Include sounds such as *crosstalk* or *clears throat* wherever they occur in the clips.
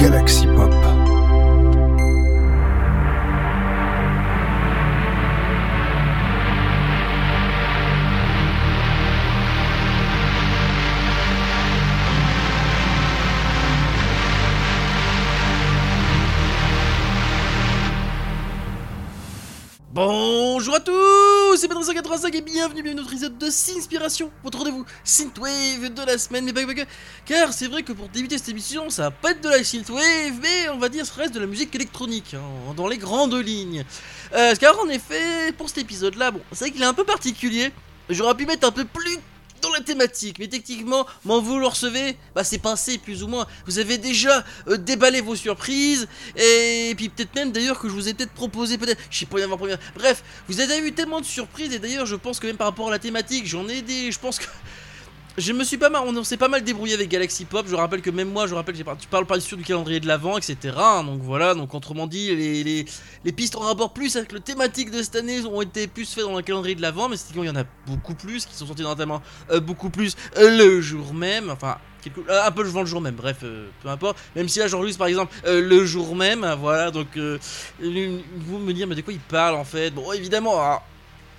Galaxy bienvenue, bienvenue dans notre épisode de Sinspiration, votre rendez-vous Synthwave de la semaine, mais pas que, car c'est vrai que pour débuter cette émission, ça va pas être de la Synthwave, mais on va dire ce reste de la musique électronique, hein, dans les grandes lignes. Euh, car en effet, pour cet épisode-là, bon, c'est vrai qu'il est un peu particulier, j'aurais pu mettre un peu plus dans la thématique, mais techniquement, m'en vous le recevez, bah c'est passé plus ou moins. Vous avez déjà euh, déballé vos surprises, et puis peut-être même d'ailleurs que je vous ai peut-être proposé, peut-être, je sais pas avoir première. Bref, vous avez eu tellement de surprises, et d'ailleurs je pense que même par rapport à la thématique, j'en ai des, je pense que je me suis pas mal, on s'est pas mal débrouillé avec Galaxy Pop. Je rappelle que même moi, je rappelle, tu parles pas du calendrier de l'avant, etc. Donc voilà, donc autrement dit, les, pistes en rapport plus avec le thématique de cette année ont été plus faites dans le calendrier de l'avant, mais c'est qu'il y en a beaucoup plus qui sont sortis notamment euh, beaucoup plus euh, le jour même. Enfin, euh, un peu le jour même, bref, peu importe. Même si là j'enregistre par exemple le jour même, voilà. Donc vous me dire, mais de quoi il parle en fait? Bon, évidemment. alors,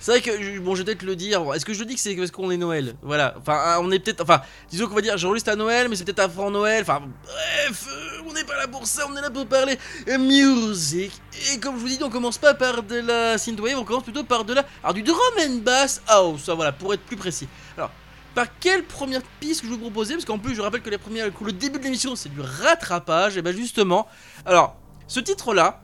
c'est vrai que, bon, je vais peut-être le dire. Est-ce que je dis que c'est parce qu'on est Noël? Voilà. Enfin, ah, on est peut-être. Enfin, disons qu'on va dire, j'enregistre à Noël, mais c'est peut-être avant Noël. Enfin, bref, euh, on n'est pas là pour ça. On est là pour parler music. Et comme je vous dis, on commence pas par de la synthwave, on commence plutôt par de la. Alors, du drum and bass house. Ça, voilà, pour être plus précis. Alors. Par quelle première piste que je vous proposais? Parce qu'en plus, je rappelle que les premières, le début de l'émission, c'est du rattrapage. Et ben justement, alors, ce titre-là,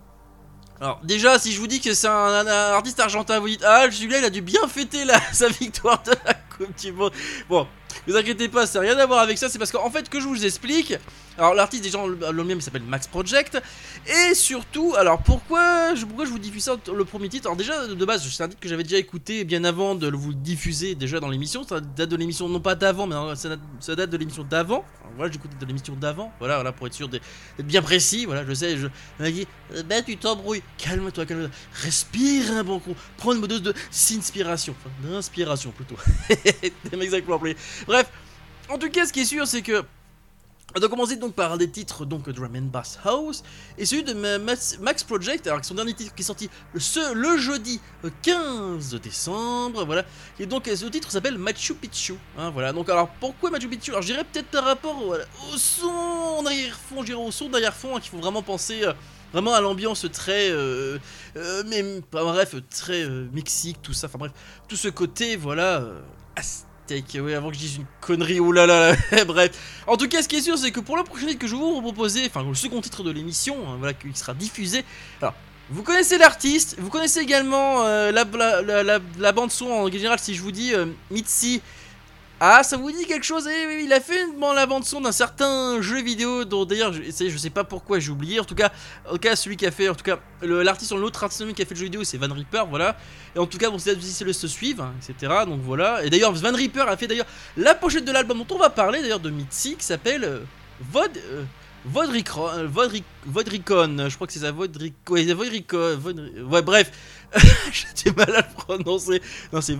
alors déjà, si je vous dis que c'est un, artiste argentin, vous dites ah celui-là il a dû bien fêter *laughs* sa victoire de la Coupe du Monde. Bon, vous inquiétez pas, ça n'a rien à voir avec ça, c'est parce qu'en fait que je vous explique. Alors l'artiste déjà le mien s'appelle Max Project et surtout alors pourquoi je, pourquoi je vous diffuse ça le premier titre? Alors déjà de base c'est un titre que j'avais déjà écouté bien avant de vous le diffuser déjà dans l'émission, ça date de l'émission non pas d'avant mais ça date, date de l'émission d'avant. Voilà j'écoutais de l'émission d'avant, voilà voilà pour être sûr d'être bien précis, voilà je sais je m'a dit euh, Ben tu t'embrouilles, calme-toi, calme-toi, respire un bon coup, prends une dose de s'inspiration, enfin d'inspiration plutôt. *laughs* Exactement. Bref, en tout cas ce qui est sûr c'est que on va commencer donc par des titres donc Drum and Bass House et celui de Ma- Max Project, alors son dernier titre qui est sorti ce- le jeudi euh, 15 décembre, voilà. Et donc euh, ce titre s'appelle Machu Picchu, hein, voilà. Donc alors pourquoi Machu Picchu? Alors je dirais peut-être par rapport au son en arrière-fond, je dirais au son d'arrière-fond hein, qu'il faut vraiment penser euh, vraiment à l'ambiance très, euh, euh, mais enfin, bref, très euh, mexique, tout ça, enfin bref, tout ce côté voilà. Avant que je dise une connerie, oh là là, *laughs* bref. En tout cas, ce qui est sûr, c'est que pour le prochain titre que je vais vous proposer, enfin le second titre de l'émission, hein, voilà, qui sera diffusé. Alors, vous connaissez l'artiste, vous connaissez également euh, la bande son en général. Si je vous dis euh, Mitzi, ah, ça vous dit quelque chose? Eh il a fait bon, la bande son d'un certain jeu vidéo dont d'ailleurs, je, je sais pas pourquoi j'ai oublié. En tout cas, en tout cas, celui qui a fait, en tout cas, l'artiste, l'autre artiste qui a fait le jeu vidéo, c'est Van Reaper, voilà. Et en tout cas, bon, c'est c'est le se suivre, hein, etc. Donc voilà. Et d'ailleurs, Van Reaper a fait d'ailleurs la pochette de l'album dont on va parler, d'ailleurs, de Mitzi, qui s'appelle euh, Vod. euh, euh, Vodric- Vodricon, je crois que c'est ça, Vodric, ouais, Vodricon, Vodri- ouais, bref, *laughs* j'ai mal à le prononcer. Non, c'est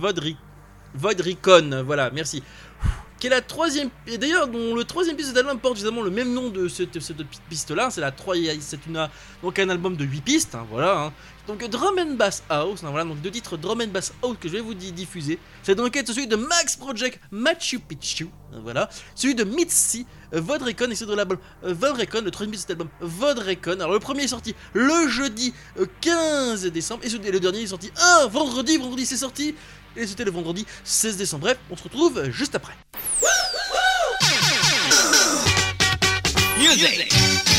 Vodric, Vodricon, voilà, merci. Qui est la troisième, et d'ailleurs, dont le troisième piste de cet album porte justement le même nom de cette, cette piste-là, c'est la troisième, c'est une, donc un album de 8 pistes, hein, voilà. hein. Donc Drum and Bass House, hein, voilà, donc deux titres Drum and Bass House que je vais vous di- diffuser. C'est donc celui de Max Project Machu Picchu, voilà, celui de Mitzi, euh, Vodrecon et celui de l'album euh, Vodrecon, le troisième de cet album Vodrecon. Alors le premier est sorti le jeudi euh, 15 décembre et celui- et le dernier est sorti un vendredi, vendredi c'est sorti et c'était le vendredi 16 décembre. Bref, on se retrouve juste après. Thank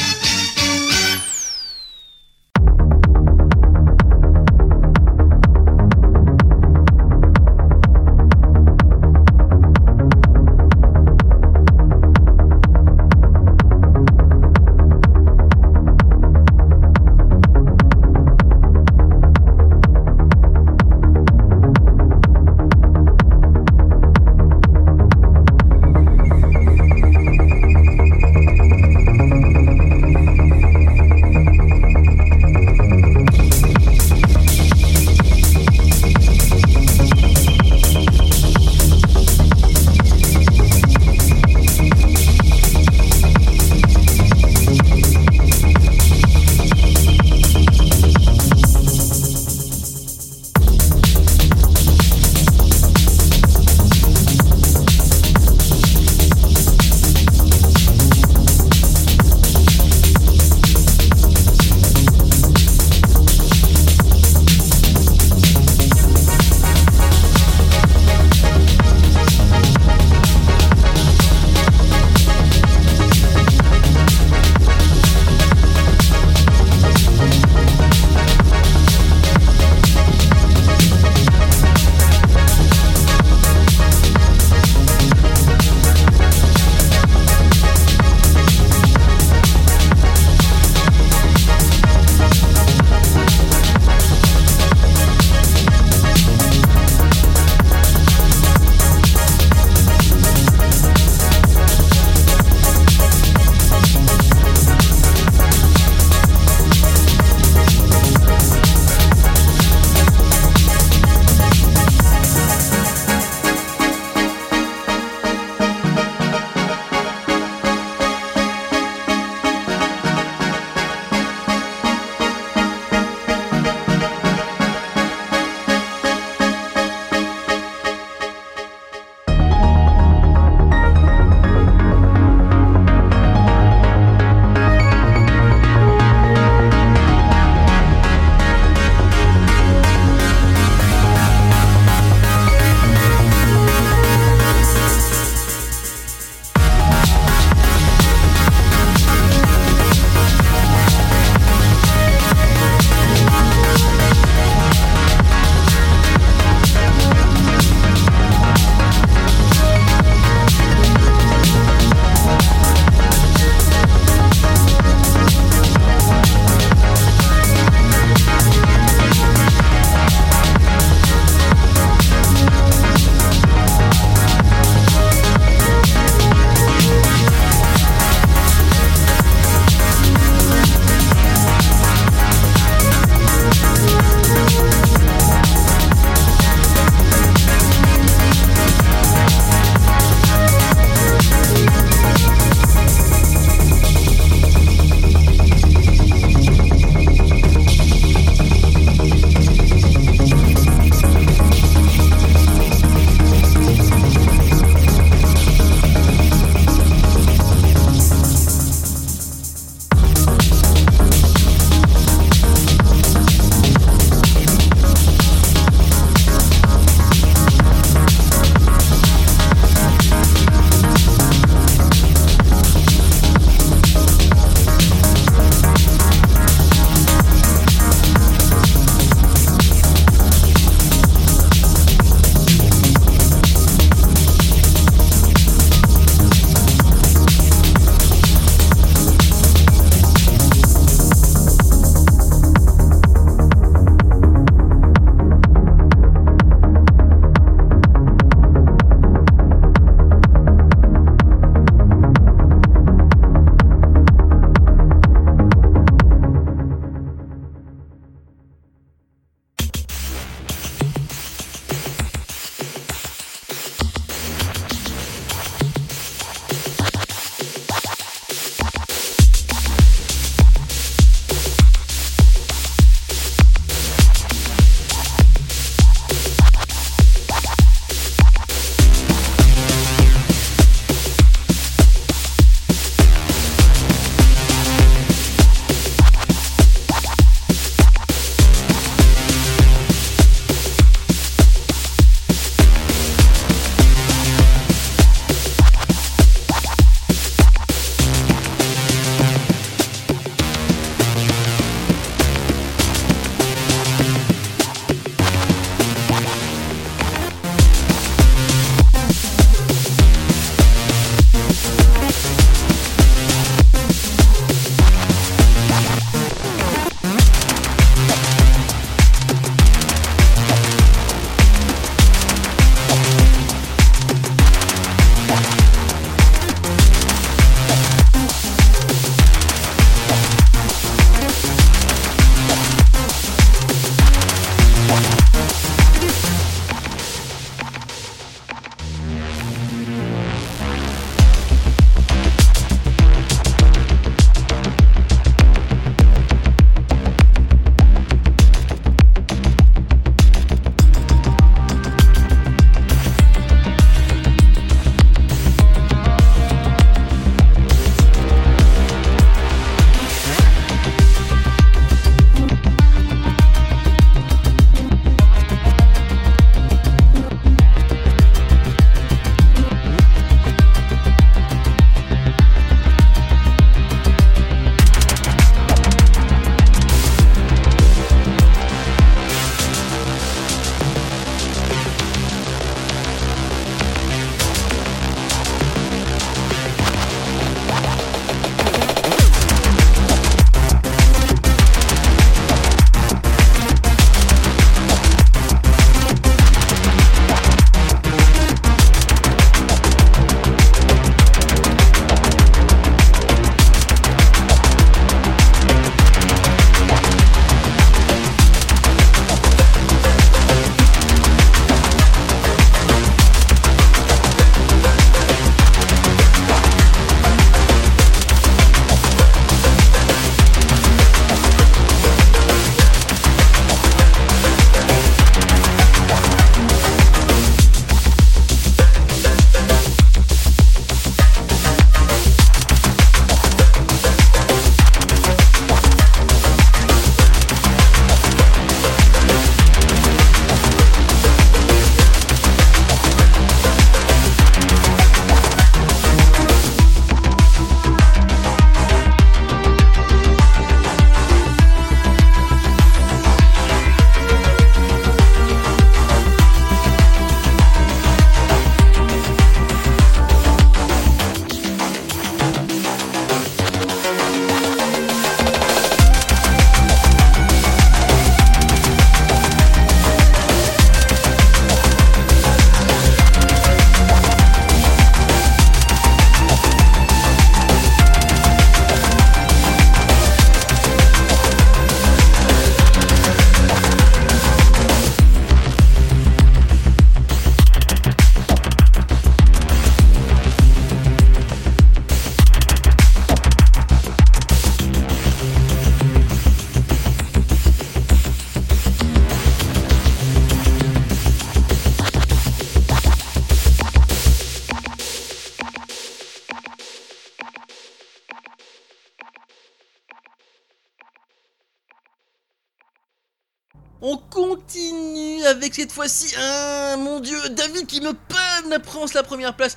qui me panne la France la première place.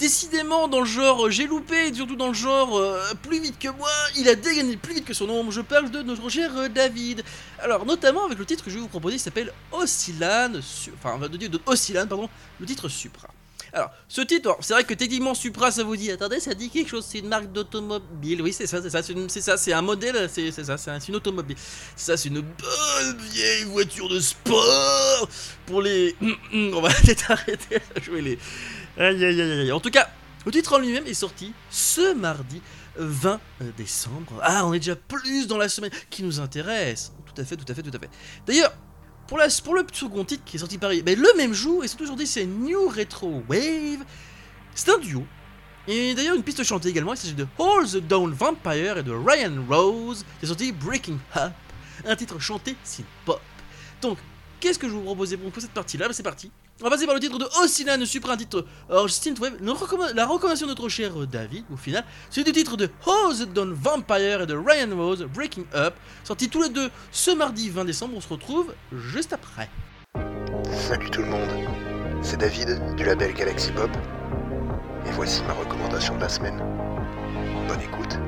Décidément, dans le genre, j'ai loupé, et surtout dans le genre, euh, plus vite que moi, il a dégainé plus vite que son ombre. Je parle de notre cher euh, David. Alors, notamment avec le titre que je vais vous proposer, il s'appelle Oscillane, enfin, de, de Oscillane, pardon, le titre Supra. Alors, ce titre, c'est vrai que techniquement Supra, ça vous dit, attendez, ça dit quelque chose, c'est une marque d'automobile. Oui, c'est ça, c'est ça, c'est ça, c'est un modèle, c'est ça, c'est une automobile. Ça, c'est une bonne vieille voiture de sport pour les. *clears throat* On va peut-être *laughs* arrêter à jouer les. Aïe aïe aïe aïe. En tout cas, le titre en lui-même est sorti ce mardi 20 décembre. Ah, on est déjà plus dans la semaine qui nous intéresse. Tout à fait, tout à fait, tout à fait. D'ailleurs, pour, le second titre qui est sorti Paris, ben, le même jour, et surtout aujourd'hui, c'est New Retro Wave. C'est un duo. Et d'ailleurs, une piste chantée également, il s'agit de Hold the Down Vampire et de Ryan Rose, qui est sorti Breaking Up, un titre chanté synth pop. Donc, qu'est-ce que je vous proposais pour cette partie-là ben, C'est parti. On va passer par le titre de Oscillane Super, un titre Synthwave, la recommandation de notre cher David, au final, c'est du titre de Hose Don Vampire et de Ryan Rose, Breaking Up, sorti tous les deux ce mardi 20 décembre, on se retrouve juste après. Salut tout le monde, c'est David du label Galaxy Pop, et voici ma recommandation de la semaine. Bonne écoute.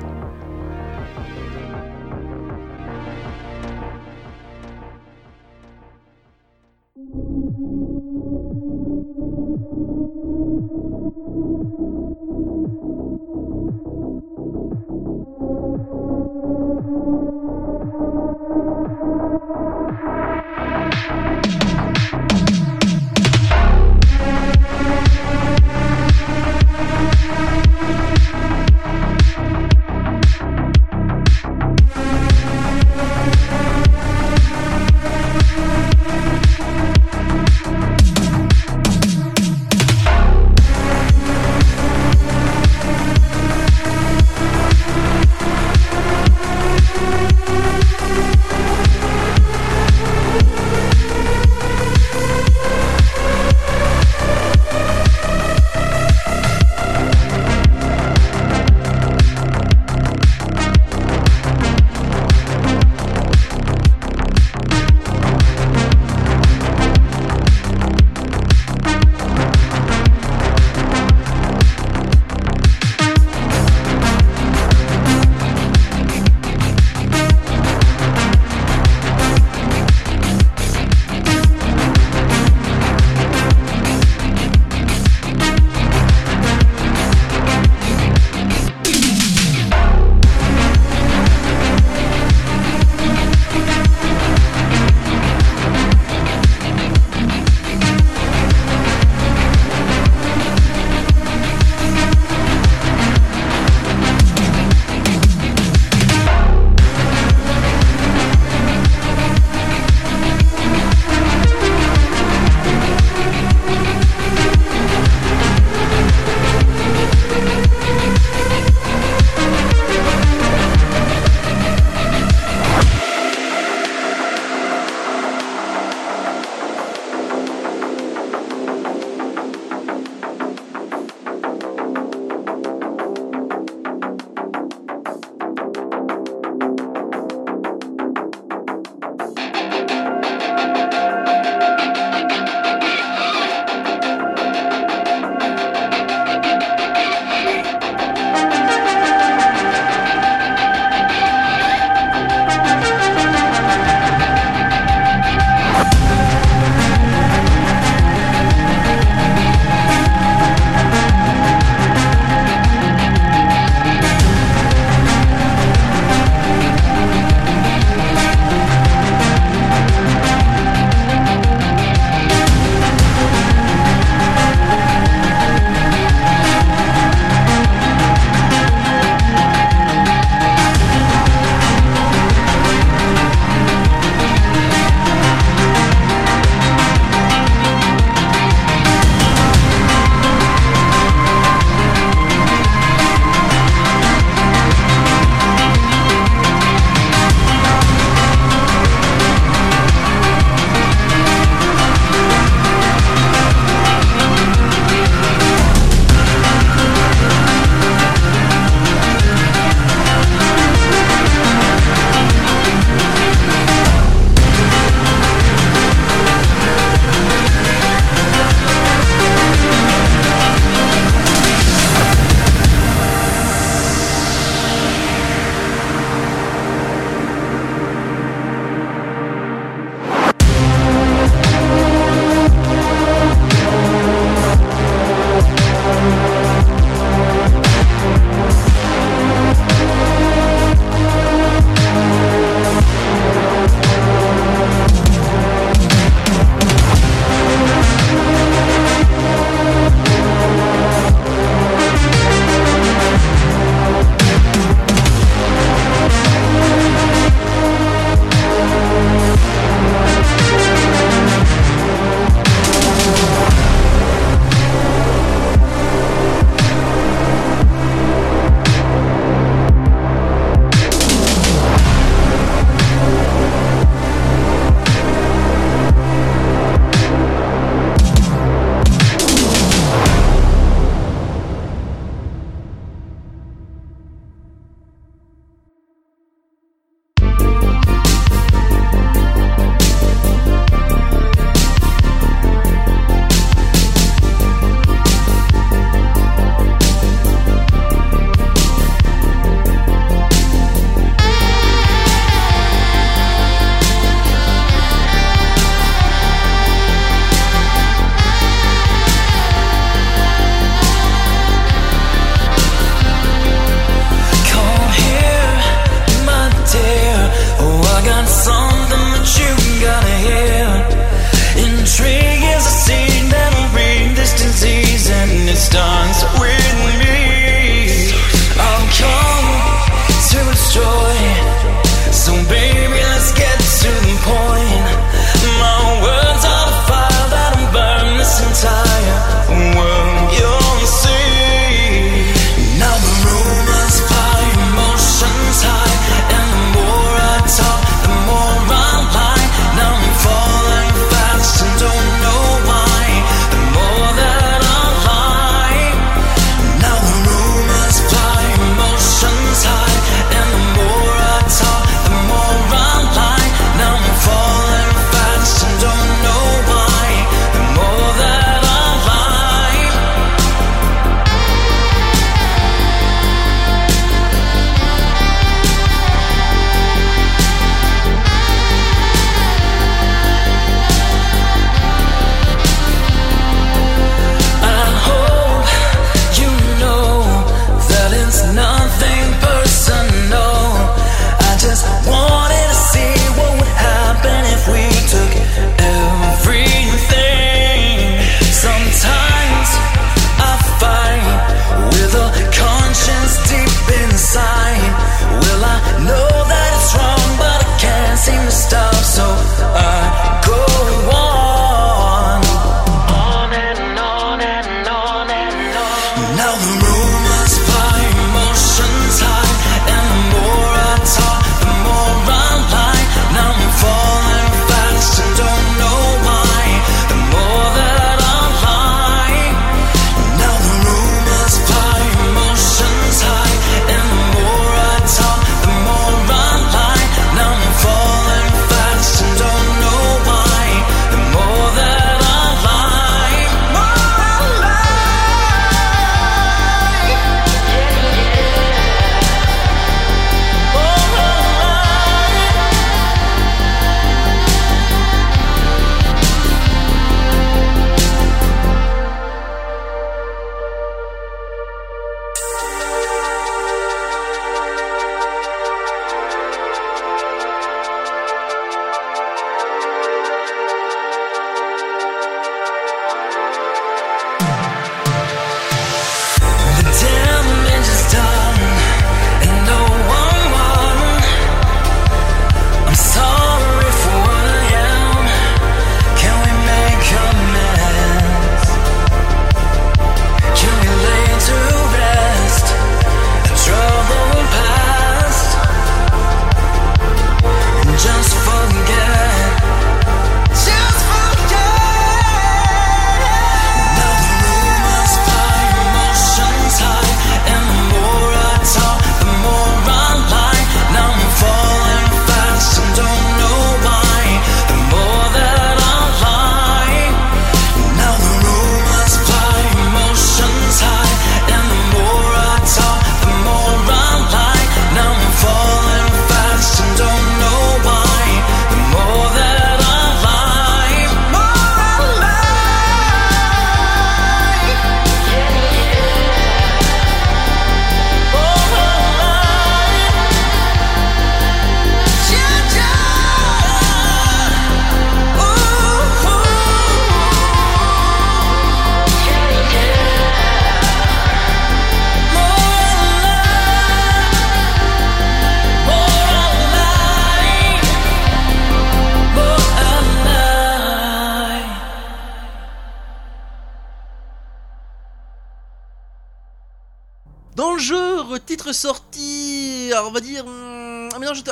Titre alors, on va dire, hum, un mélange de-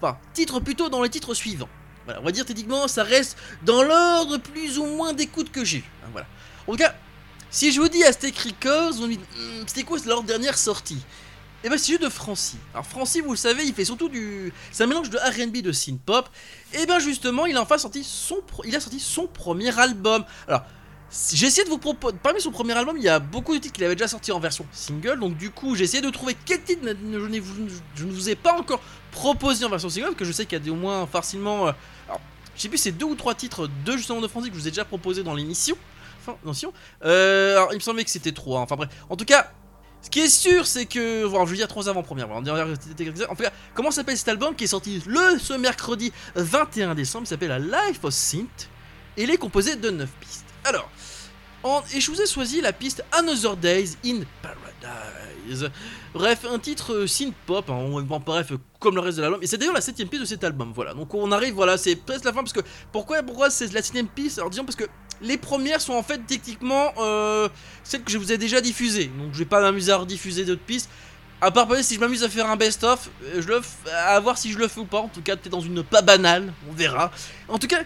enfin, titre plutôt dans les titres suivants. Voilà, on va dire techniquement, ça reste dans l'ordre plus ou moins d'écoute que j'ai. hein, voilà. En tout cas, si je vous dis Aztec Records, on dit, Hum, c'était quoi leur dernière sortie? Et ben c'est juste de Francie. Alors Francie, vous le savez, il fait surtout du, c'est un mélange de R&B de synth pop. Et ben justement, il a enfin sorti son, il a sorti son premier album. Alors j'ai essayé de vous proposer. Parmi son premier album, il y a beaucoup de titres qu'il avait déjà sortis en version single. Donc, du coup, j'ai essayé de trouver quel titre je, ne vous ai pas encore proposé en version single. Que je sais qu'il y a au moins facilement. euh, alors, je sais plus, c'est deux ou trois titres de justement de Francis que je vous ai déjà proposé dans l'émission. Enfin, l'émission. Euh, alors, il me semblait que c'était trois. Enfin, bref. En tout cas. Ce qui est sûr, c'est que. Voilà, je veux dire trois avant-premières. Voilà, on dirait- En tout cas, comment s'appelle cet album qui est sorti le ce mercredi 21 décembre? Il s'appelle La Life of Synth. Et il est composé de 9 pistes. Alors, et je vous ai choisi la piste Another Days in Paradise. Bref, un titre euh, synth pop, hein, on- bon, bref, euh, comme le reste de l'album. Et c'est d'ailleurs la septième piste de cet album. Voilà, donc on arrive, voilà, c'est presque la fin parce que pourquoi, pourquoi c'est la septième piste? Alors disons parce que les premières sont en fait techniquement euh, celles que je vous ai déjà diffusées. Donc je vais pas m'amuser à rediffuser d'autres pistes. À part peut-être si je m'amuse à faire un best-of, je le à voir si je le fais ou pas. En tout cas, peut-être dans une pas banale, on verra. En tout cas,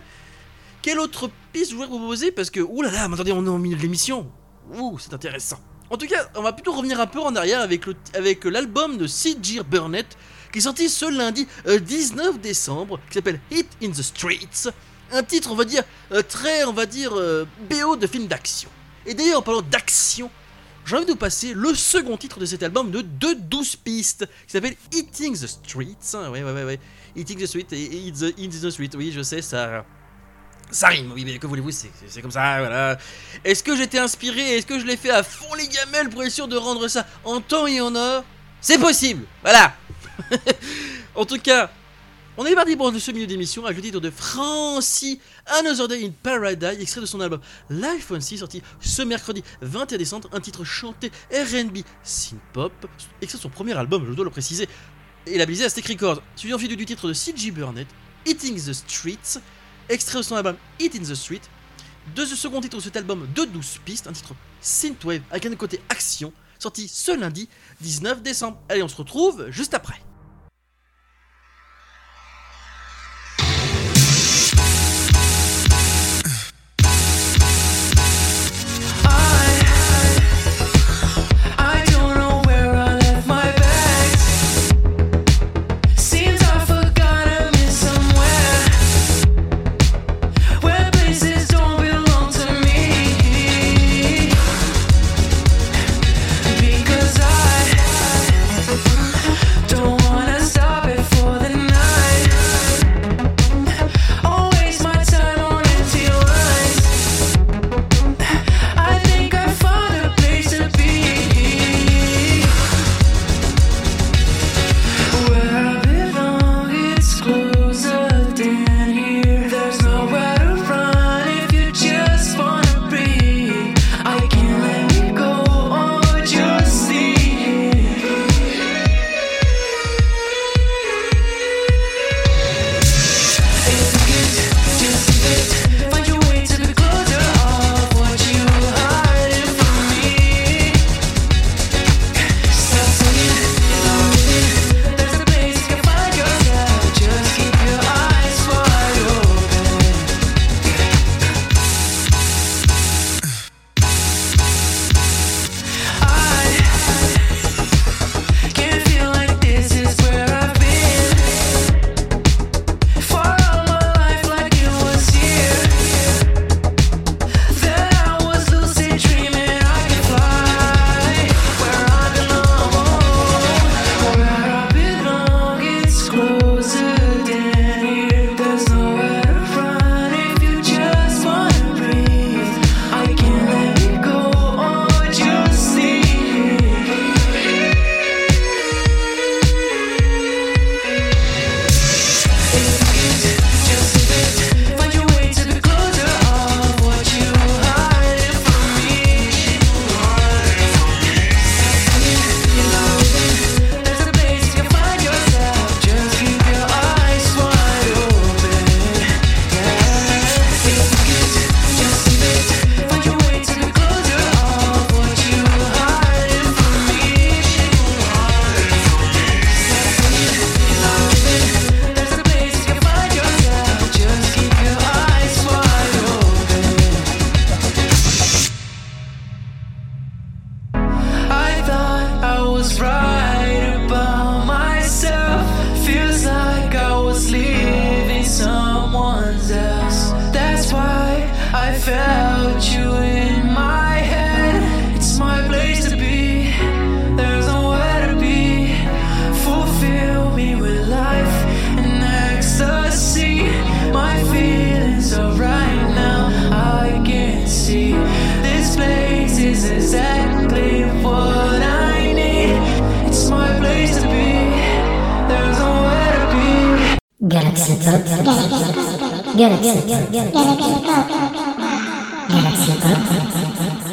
quelle autre piste vous proposer Parce que, oulala, mais attendez, on est au milieu de l'émission. Ouh, c'est intéressant. En tout cas, on va plutôt revenir un peu en arrière avec le- avec l'album de C.J. Burnett qui est sorti ce lundi euh, 19 décembre, qui s'appelle Hit in the Streets. Un titre, on va dire, euh, très, on va dire, euh, BO de film d'action. Et d'ailleurs, en parlant d'action, j'ai envie de vous passer le second titre de cet album de 2 12 pistes, qui s'appelle Eating the Streets. Ouais, ouais, ouais, ouais. Eating the Street et Eat the, the Street, oui, je sais, ça. Ça rime, oui, mais que voulez-vous, c'est comme ça, voilà. Est-ce que j'étais inspiré Est-ce que je l'ai fait à fond les gamelles pour être sûr de rendre ça en temps et en heure? C'est possible, voilà. *laughs* en tout cas, on est parti pour ce milieu d'émission avec le titre de Francie, Another Day in Paradise, extrait de son album Life on Sea, sorti ce mercredi 21 décembre, un titre chanté R&B synth-pop, extrait de son premier album, je dois le préciser, et labellisé Aztec Records, suivi du titre de C.J. Burnett, Eating the Streets, extrait de son album Eat in the Street, de ce second titre de cet album de 12 pistes, un titre synthwave avec un côté action, sorti ce lundi 19 décembre. Allez, on se retrouve juste après. Galaxy. Galaxy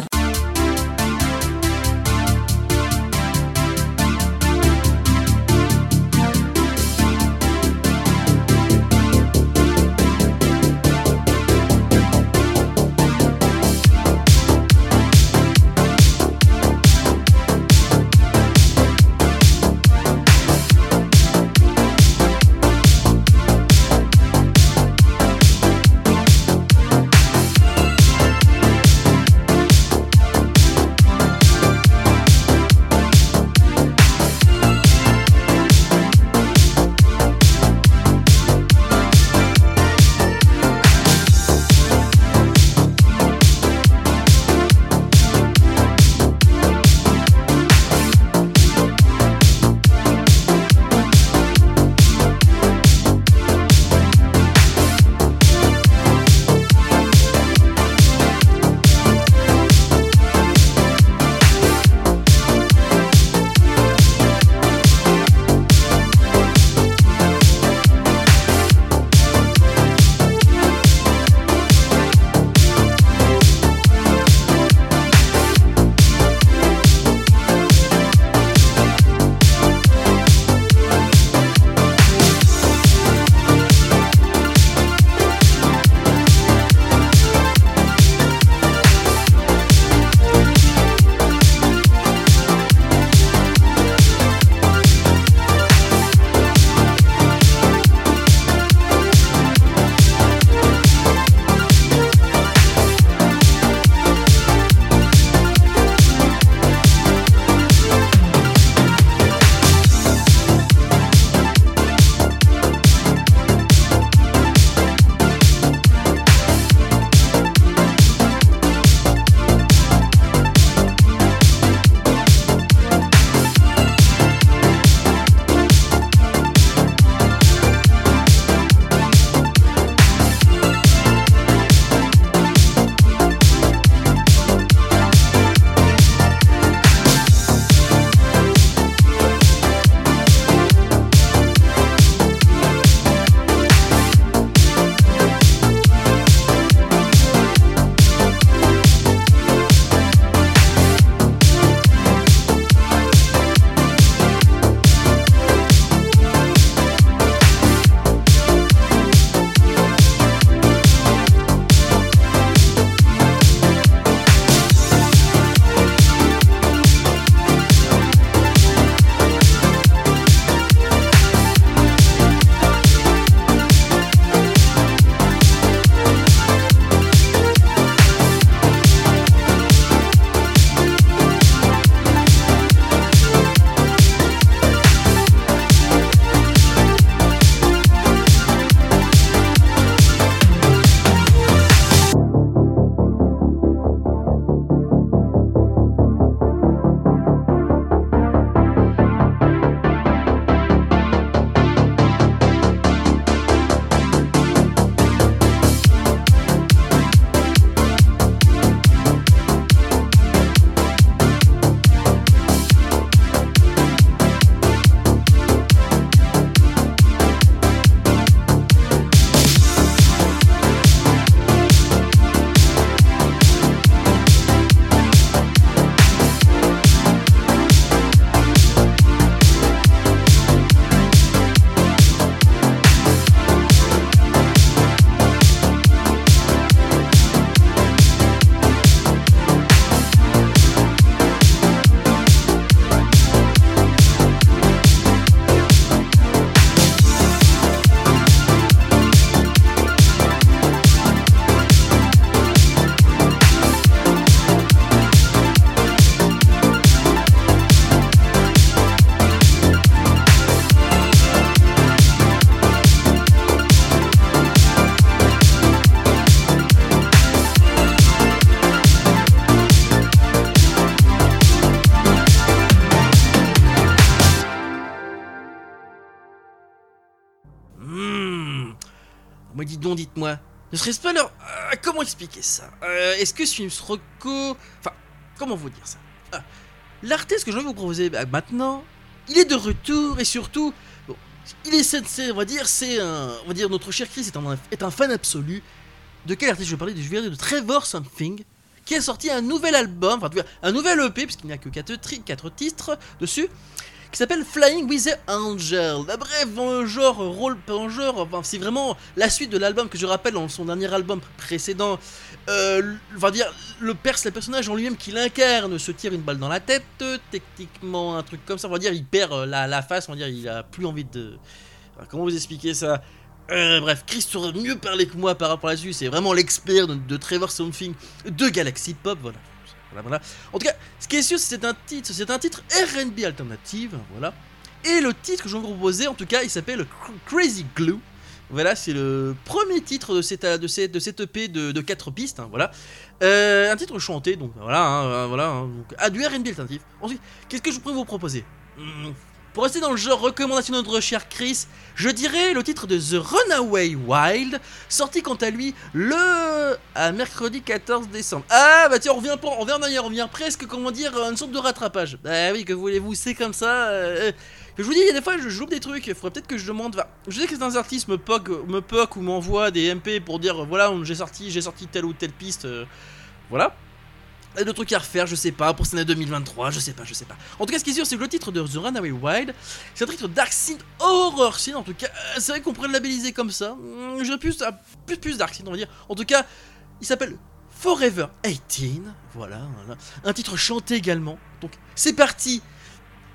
donc, dites-moi. Ne serait-ce pas leur. Euh, comment expliquer ça? Euh, Est-ce que se reco. Enfin, comment vous dire ça? Ah, L'artiste que je vais vous proposer bah, maintenant, il est de retour et surtout. Il est, c'est- on va dire, c'est un, on va dire, notre cher Chris est un, est un fan absolu. De quel artiste je vais parler? Je vais parler de Trevor Something, qui a sorti un nouvel album, enfin, un nouvel EP, puisqu'il n'y a que 4, titres dessus, qui s'appelle Flying with the Angel. Bref, le genre rôle, en genre, enfin, c'est vraiment la suite de l'album que je rappelle son dernier album précédent. Euh, va dire, le pers, le personnage en lui-même qui l'incarne se tire une balle dans la tête, techniquement un truc comme ça, on va dire, il perd euh, la, la face, on va dire, il a plus envie de... Enfin, comment vous expliquer ça? Euh, Bref, Chris saurait mieux parler que moi par rapport là-dessus, c'est vraiment l'expert de, de Trevor Something de Galaxy Pop, voilà. En tout cas, ce qui est sûr, c'est un titre, c'est un titre R&B alternative, voilà. Et le titre que je vais vous proposer, en tout cas, il s'appelle Cr- Crazy Glue. Voilà, c'est le premier titre de cette, de de cette EP de, de 4 pistes, hein, voilà. Euh, un titre chanté, donc voilà, hein, euh, voilà, hein, donc, à du R&B alternatif. Ensuite, qu'est-ce que je pourrais vous proposer? Hmm, Pour rester dans le genre recommandation de notre cher Chris, je dirais le titre de The Runaway Wild, sorti quant à lui le à mercredi 14 décembre. Ah bah tiens, on revient on revient en arrière, on revient presque, comment dire, une sorte de rattrapage. Bah oui, que voulez-vous, c'est comme ça. euh, je vous dis, il y a des fois, je joue des trucs. Il faudrait peut-être que je demande. je sais que certains artistes me poc, me ou m'envoient des MP pour dire voilà, j'ai sorti, j'ai sorti telle ou telle piste. euh, voilà. A d'autres trucs à refaire, je sais pas, pour cette année 2023, je sais pas, je sais pas. En tout cas, ce qui est sûr, c'est que le titre de The Runaway Wild, c'est un titre Dark Synth Horror Synth. En tout cas, euh, c'est vrai qu'on pourrait le labelliser comme ça. Hum, J'aurais plus, à- plus, plus Dark Synth, on va dire. En tout cas, il s'appelle Forever 18. Voilà, voilà. Un titre chanté également. Donc, c'est parti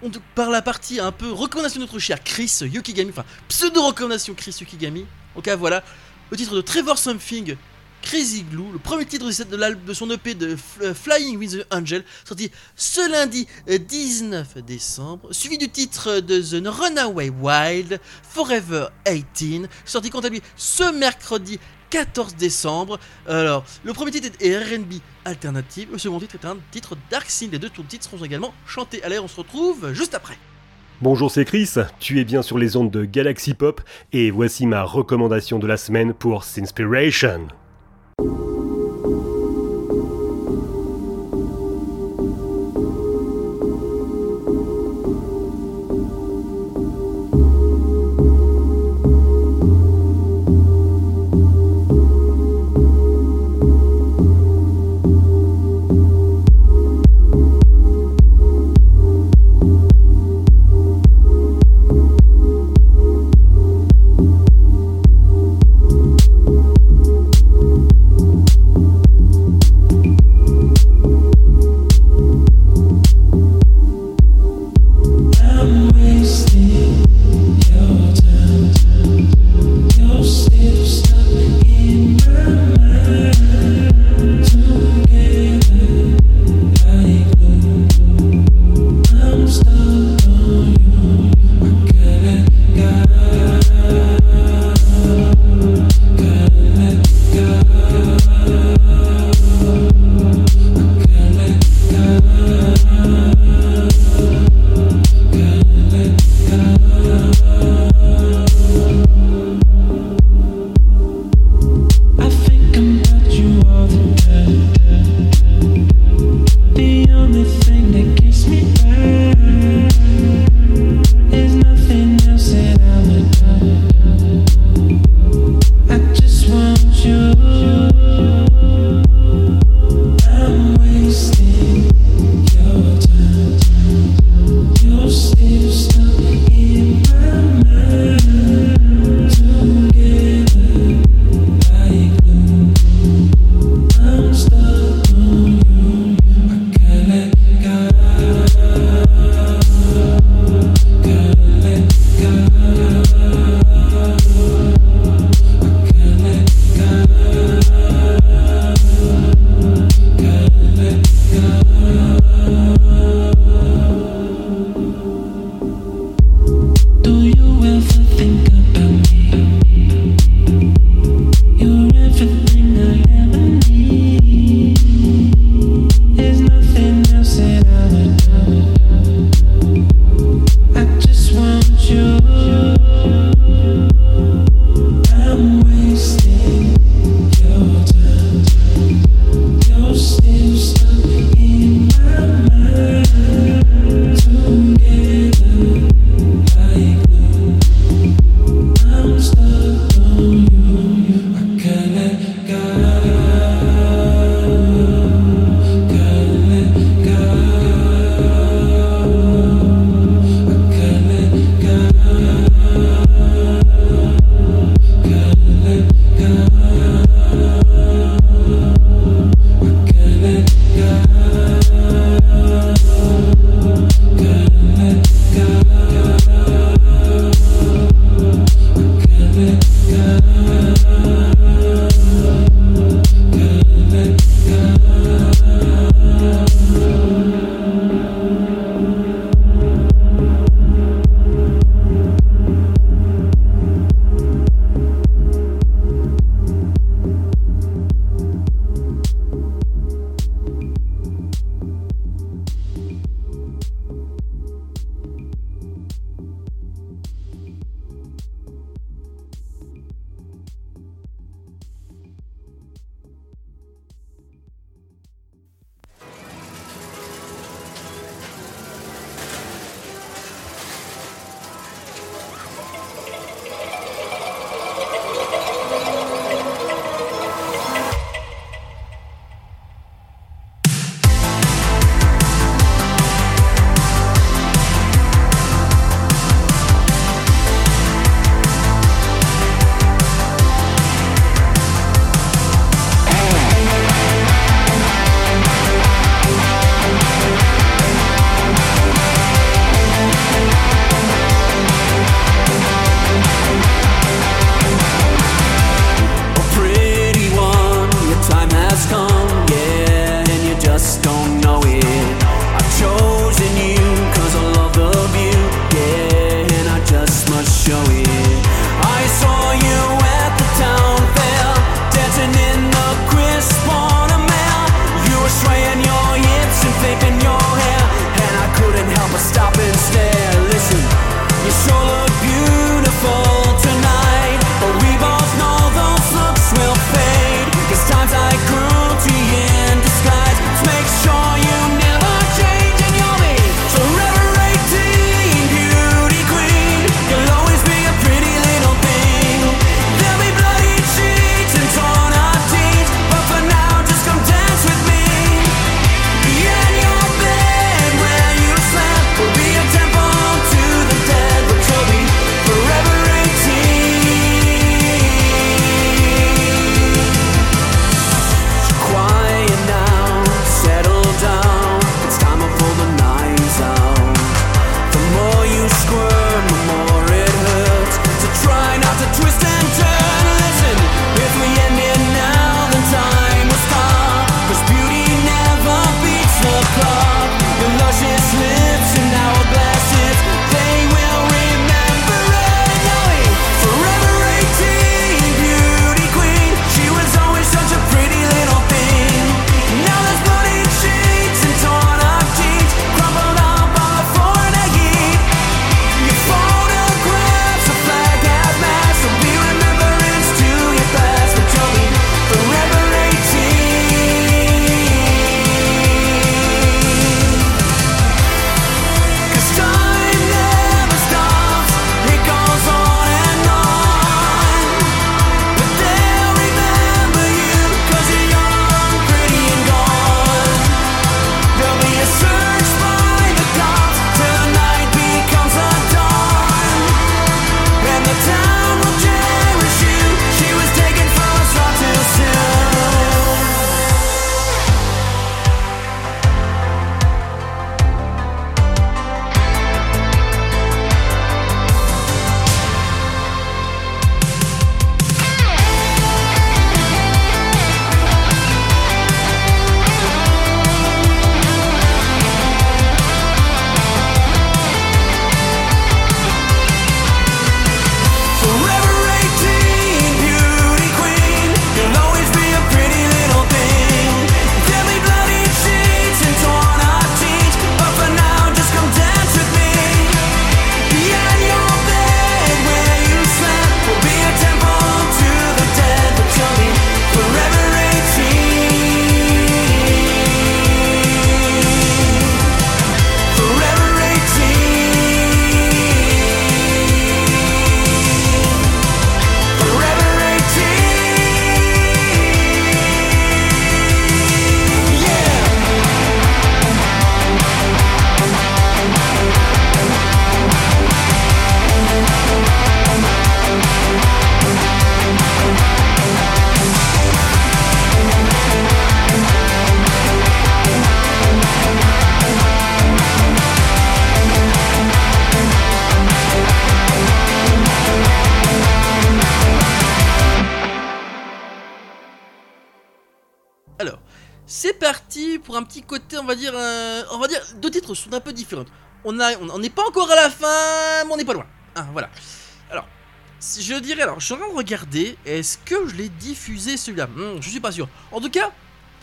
on par la partie un peu recommandation de notre cher Chris Yukigami, enfin pseudo-recommandation Chris Yukigami. Donc ah, voilà, le titre de Trevor Something, Crazy Glue, le premier titre de, cette- de son EP de euh, Flying with the Angel, sorti ce lundi euh, 19 décembre, suivi du titre de The Runaway Wild, Forever 18, sorti quant à lui ce mercredi 14 décembre. Alors, le premier titre est RB alternative, le second titre est un titre Dark Synth. Les deux titres seront également chantés. Allez, on se retrouve juste après. Bonjour, c'est Chris, tu es bien sur les ondes de Galaxy Pop et voici ma recommandation de la semaine pour Sinspiration. Côté, on va dire, euh, on va dire, deux titres sont un peu différents. On a, on on n'est pas encore à la fin, mais on n'est pas loin. Ah, voilà. Alors, je dirais, alors, je suis en train de regarder, est-ce que je l'ai diffusé celui-là? Hmm, Je suis pas sûr. En tout cas,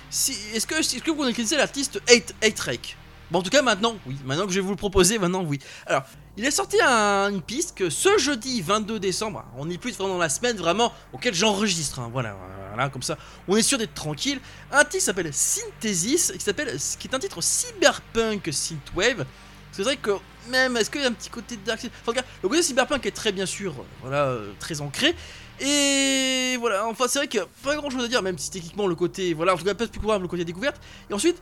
si, est-ce que, est-ce que vous connaissez l'artiste 8 Rake? Bon, en tout cas, maintenant, oui. Maintenant que je vais vous le proposer, maintenant, oui. Alors, il est sorti un- une piste que ce jeudi 22 décembre, on est plus dans la semaine vraiment auquel j'enregistre. hein, voilà, voilà, comme ça, on est sûr d'être tranquille. Un titre s'appelle Synthesis, qui s'appelle, qui est un titre cyberpunk synthwave. C'est vrai que même, est-ce qu'il y a un petit côté dark Enfin, cas, le côté cyberpunk est très bien sûr, voilà, euh, très ancré. Et voilà, enfin c'est vrai que pas grand chose à dire, même si techniquement le côté, voilà, en tout pas plus probable le côté découverte. Et ensuite,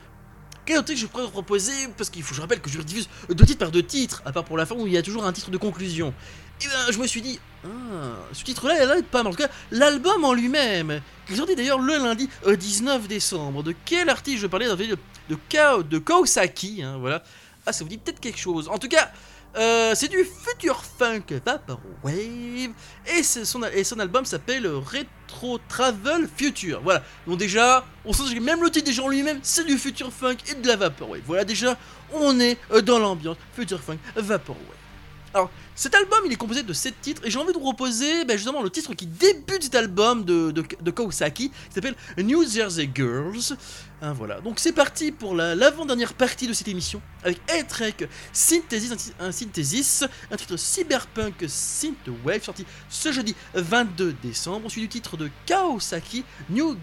quel autre je pourrais proposer Parce qu'il faut que je rappelle que je diffuse deux titres par deux titres, à part pour la fin où il y a toujours un titre de conclusion. Et ben je me suis dit, ah, ce titre-là, il a pas mal. En tout cas, l'album en lui-même, qui sorti d'ailleurs le lundi euh, 19 décembre. De quel artiste je parlais dans de, de, Kao- de Kawasaki, hein, voilà. Ah, ça vous dit peut-être quelque chose. En tout cas, euh, c'est du future funk vaporwave et, son, album s'appelle Retro Travel Future. Voilà. Donc déjà, on sent que même le titre déjà en lui-même, c'est du future funk et de la vaporwave. Voilà déjà, on est euh, dans l'ambiance future funk vaporwave. Alors, Cet album, il est composé de 7 titres et j'ai envie de vous proposer ben, justement le titre qui débute cet album de, de, qui s'appelle New Jersey Girls. Hein, voilà, donc c'est parti pour la- l'avant-dernière partie de cette émission avec A-Trek Synthesis, un, Synthesis, un titre cyberpunk synthwave sorti ce jeudi 22 décembre, suivi du titre de Kawasaki New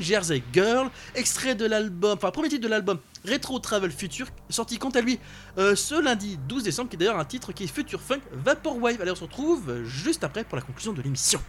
Jersey Girl, extrait de l'album, enfin premier titre de l'album Retro Travel Future, sorti quant à lui euh, ce lundi 12 décembre, qui est d'ailleurs un titre qui est Future Funk Vaporwave. Allez, on se retrouve juste après pour la conclusion de l'émission.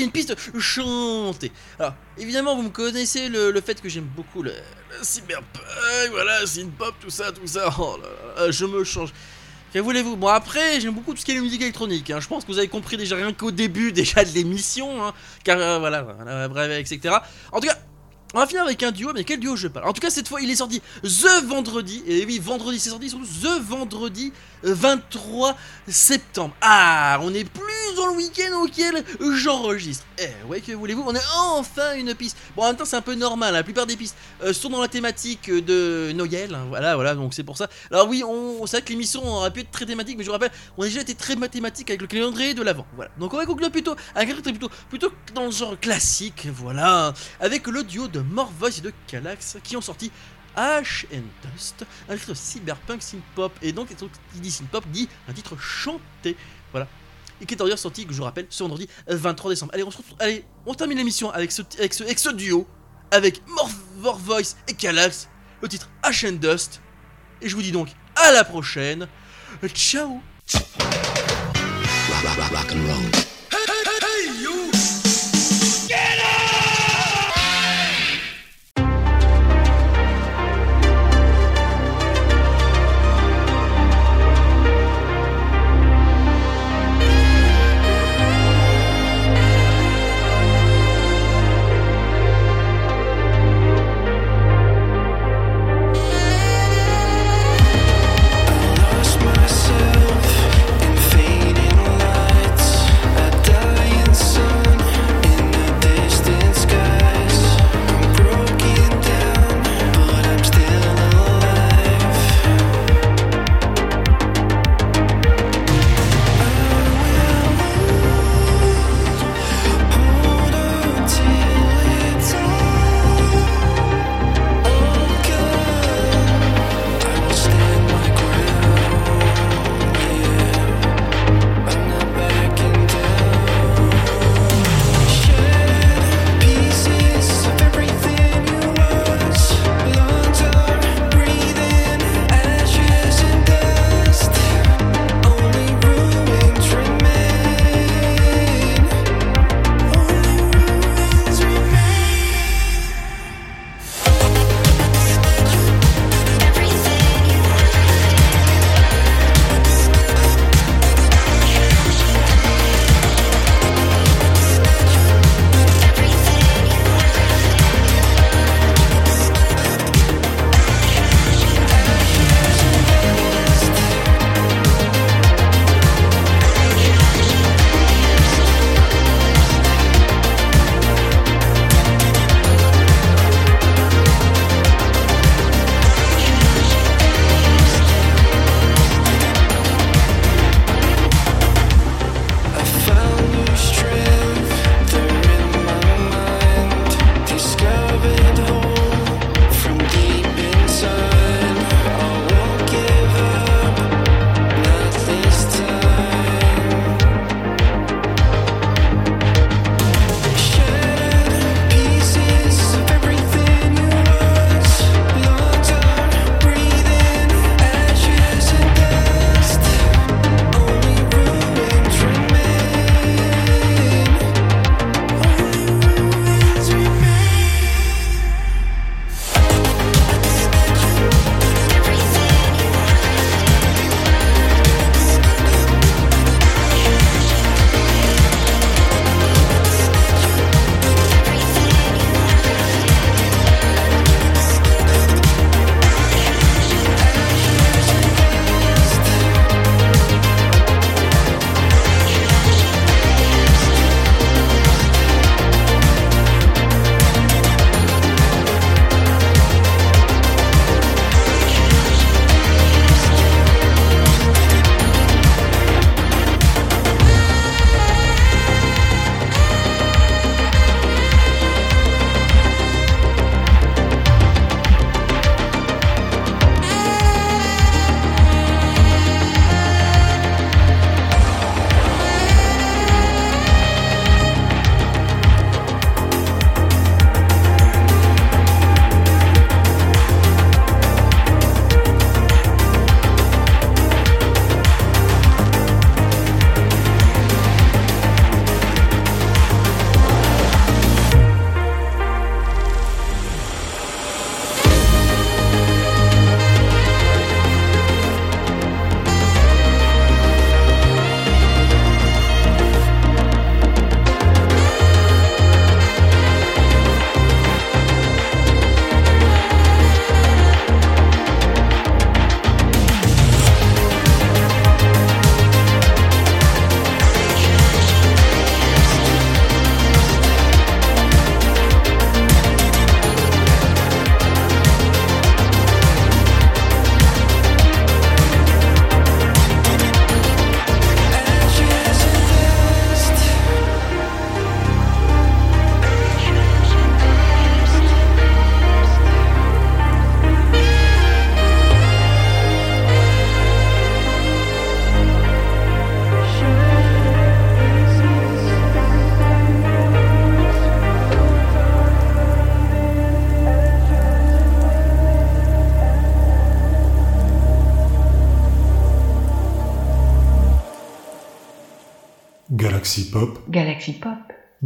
Une piste chantée. Alors, évidemment, vous me connaissez le, le fait que j'aime beaucoup le, le cyberpunk, voilà, synth-pop, tout ça, tout ça. Oh je me change. Que voulez-vous? Bon, après, j'aime beaucoup tout ce qui est musique électronique. hein. Je pense que vous avez compris déjà rien qu'au début *laughs* déjà de l'émission. hein. car euh, voilà, voilà, bref, etc. En tout cas, on va finir avec un duo, mais quel duo je parle? En tout cas, cette fois, il est sorti The Vendredi. Et oui, vendredi, c'est sorti surtout The Vendredi euh, 23 septembre. Ah, on est plus dans le week-end auquel j'enregistre. Eh, ouais, que voulez-vous? On est enfin une piste. Bon, en même temps, c'est un peu normal. hein. La plupart des pistes euh, sont dans la thématique de Noël. hein. Voilà, voilà, donc c'est pour ça. Alors, oui, on, vrai que l'émission aurait pu être très thématique, mais je vous rappelle, on a déjà été très mathématique avec le calendrier de l'avant. Voilà. Donc, on va conclure plutôt plutôt, plutôt dans le genre classique. Voilà. Avec le duo de Morvoice et de Calax qui ont sorti Ash and Dust, un titre cyberpunk synth-pop. Et donc, qui dit synth-pop dit un titre chanté. Voilà. Et qui est d'ailleurs sorti, que je vous rappelle, ce vendredi euh, 23 décembre. Allez, on se retrouve, on termine l'émission avec ce, avec, ce, duo, avec Morvoice et Calax, le titre Ash and Dust. Et je vous dis donc à la prochaine. Ciao